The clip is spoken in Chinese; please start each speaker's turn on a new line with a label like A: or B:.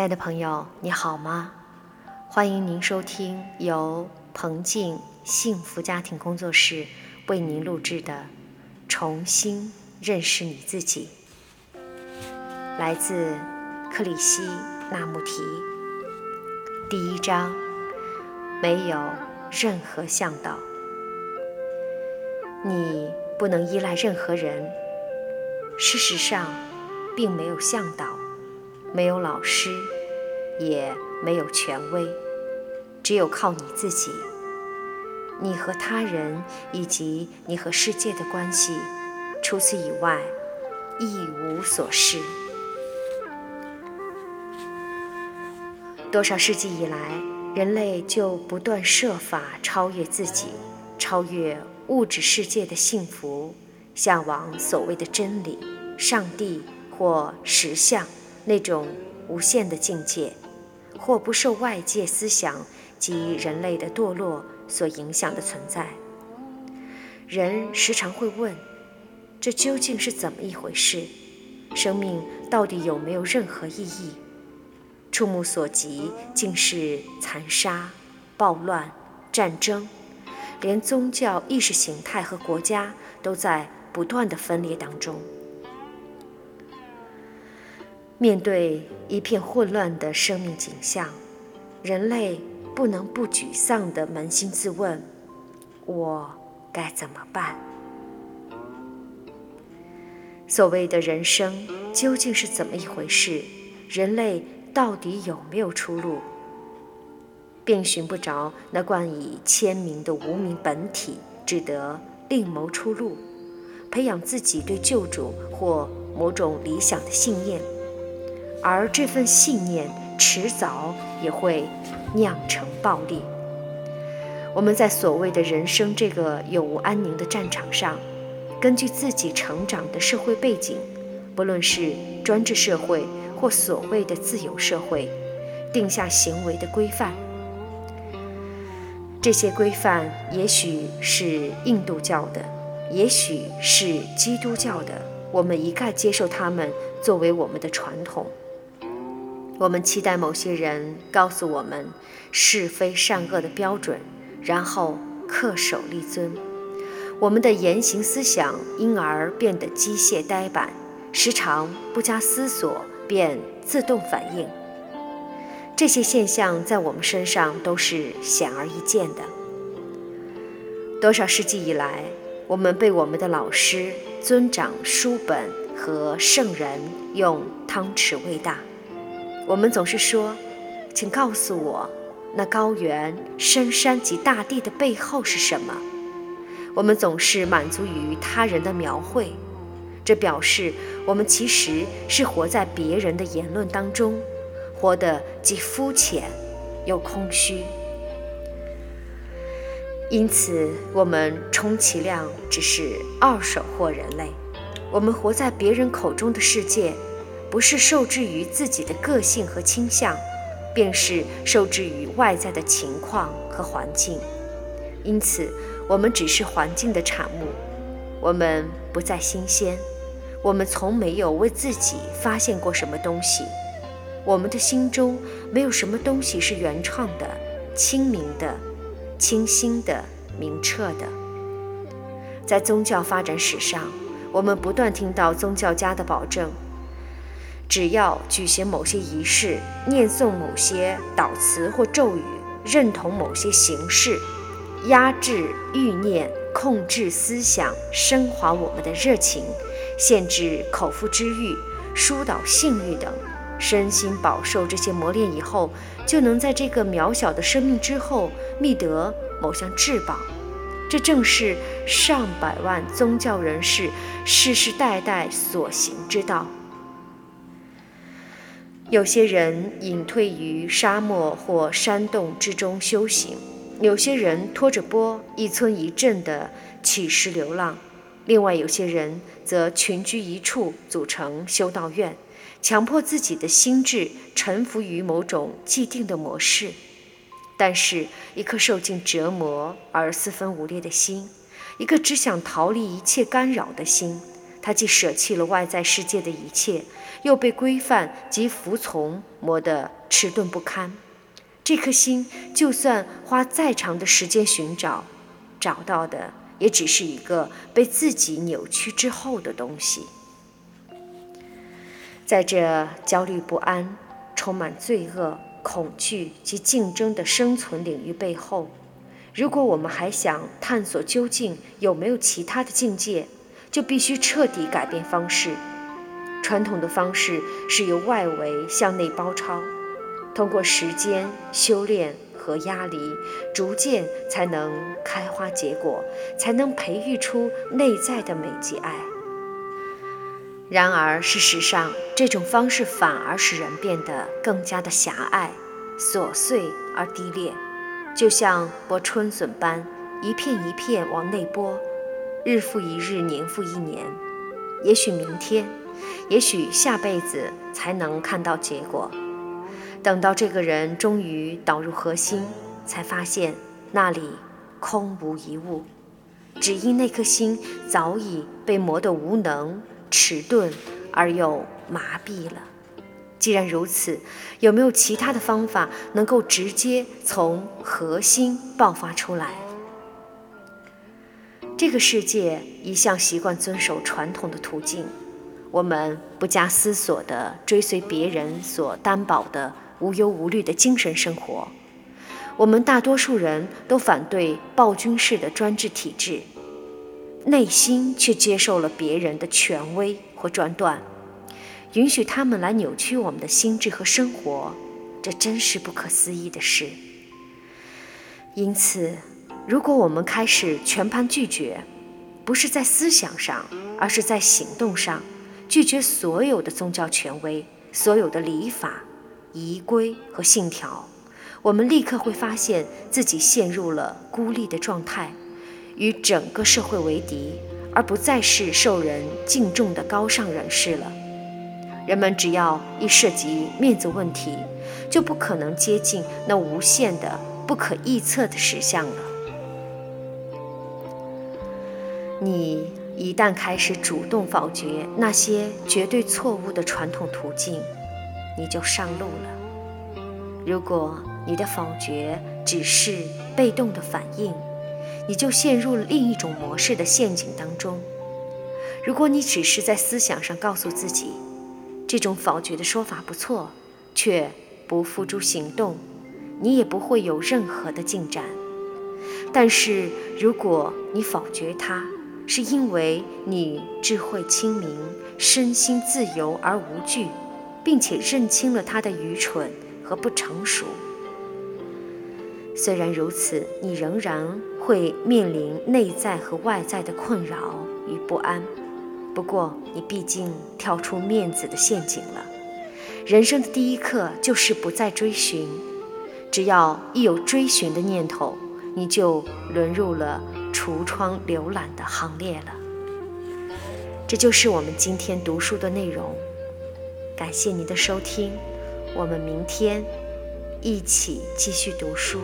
A: 亲爱的朋友，你好吗？欢迎您收听由彭静幸福家庭工作室为您录制的《重新认识你自己》，来自克里希那穆提。第一章：没有任何向导，你不能依赖任何人。事实上，并没有向导，没有老师，也没有权威，只有靠你自己。你和他人以及你和世界的关系，除此以外一无所事。多少世纪以来，人类就不断设法超越自己，超越物质世界的幸福。向往所谓的真理、上帝或实相那种无限的境界，或不受外界思想及人类的堕落所影响的存在。人时常会问：这究竟是怎么一回事？生命到底有没有任何意义？触目所及，竟是残杀、暴乱、战争，连宗教意识形态和国家都在。不断的分裂当中，面对一片混乱的生命景象，人类不能不沮丧地扪心自问：我该怎么办？所谓的人生究竟是怎么一回事？人类到底有没有出路？并寻不着那冠以千名的无名本体，只得另谋出路。培养自己对救主或某种理想的信念，而这份信念迟早也会酿成暴力。我们在所谓的人生这个永无安宁的战场上，根据自己成长的社会背景，不论是专制社会或所谓的自由社会，定下行为的规范。这些规范也许是印度教的。也许是基督教的，我们一概接受他们作为我们的传统。我们期待某些人告诉我们是非善恶的标准，然后恪守立尊。我们的言行思想因而变得机械呆板，时常不加思索便自动反应。这些现象在我们身上都是显而易见的。多少世纪以来？我们被我们的老师、尊长、书本和圣人用汤匙喂大。我们总是说：“请告诉我，那高原、深山及大地的背后是什么？”我们总是满足于他人的描绘，这表示我们其实是活在别人的言论当中，活得既肤浅又空虚。因此，我们充其量只是二手货人类。我们活在别人口中的世界，不是受制于自己的个性和倾向，便是受制于外在的情况和环境。因此，我们只是环境的产物。我们不再新鲜，我们从没有为自己发现过什么东西。我们的心中没有什么东西是原创的、清明的。清新的、明澈的，在宗教发展史上，我们不断听到宗教家的保证：只要举行某些仪式、念诵某些祷词或咒语、认同某些形式、压制欲念、控制思想、升华我们的热情、限制口腹之欲、疏导性欲等。身心饱受这些磨练以后，就能在这个渺小的生命之后觅得某项至宝。这正是上百万宗教人士世世代代所行之道。有些人隐退于沙漠或山洞之中修行，有些人拖着钵一村一镇的乞食流浪，另外有些人则群居一处，组成修道院。强迫自己的心智臣服于某种既定的模式，但是，一颗受尽折磨而四分五裂的心，一个只想逃离一切干扰的心，他既舍弃了外在世界的一切，又被规范及服从磨得迟钝不堪。这颗心就算花再长的时间寻找，找到的也只是一个被自己扭曲之后的东西。在这焦虑不安、充满罪恶、恐惧及竞争的生存领域背后，如果我们还想探索究竟有没有其他的境界，就必须彻底改变方式。传统的方式是由外围向内包抄，通过时间修炼和压力，逐渐才能开花结果，才能培育出内在的美及爱。然而，事实上，这种方式反而使人变得更加的狭隘、琐碎而低劣，就像剥春笋般，一片一片往内剥。日复一日，年复一年，也许明天，也许下辈子才能看到结果。等到这个人终于导入核心，才发现那里空无一物，只因那颗心早已被磨得无能、迟钝而又麻痹了。既然如此，有没有其他的方法能够直接从核心爆发出来？这个世界一向习惯遵守传统的途径，我们不加思索地追随别人所担保的无忧无虑的精神生活。我们大多数人都反对暴君式的专制体制，内心却接受了别人的权威或专断，允许他们来扭曲我们的心智和生活，这真是不可思议的事。因此。如果我们开始全盘拒绝，不是在思想上，而是在行动上，拒绝所有的宗教权威、所有的礼法、仪规和信条，我们立刻会发现自己陷入了孤立的状态，与整个社会为敌，而不再是受人敬重的高尚人士了。人们只要一涉及面子问题，就不可能接近那无限的、不可预测的实相了。你一旦开始主动否决那些绝对错误的传统途径，你就上路了。如果你的否决只是被动的反应，你就陷入了另一种模式的陷阱当中。如果你只是在思想上告诉自己，这种否决的说法不错，却不付诸行动，你也不会有任何的进展。但是如果你否决它，是因为你智慧清明，身心自由而无惧，并且认清了他的愚蠢和不成熟。虽然如此，你仍然会面临内在和外在的困扰与不安。不过，你毕竟跳出面子的陷阱了。人生的第一课就是不再追寻，只要一有追寻的念头，你就沦入了。橱窗浏览的行列了，这就是我们今天读书的内容。感谢您的收听，我们明天一起继续读书。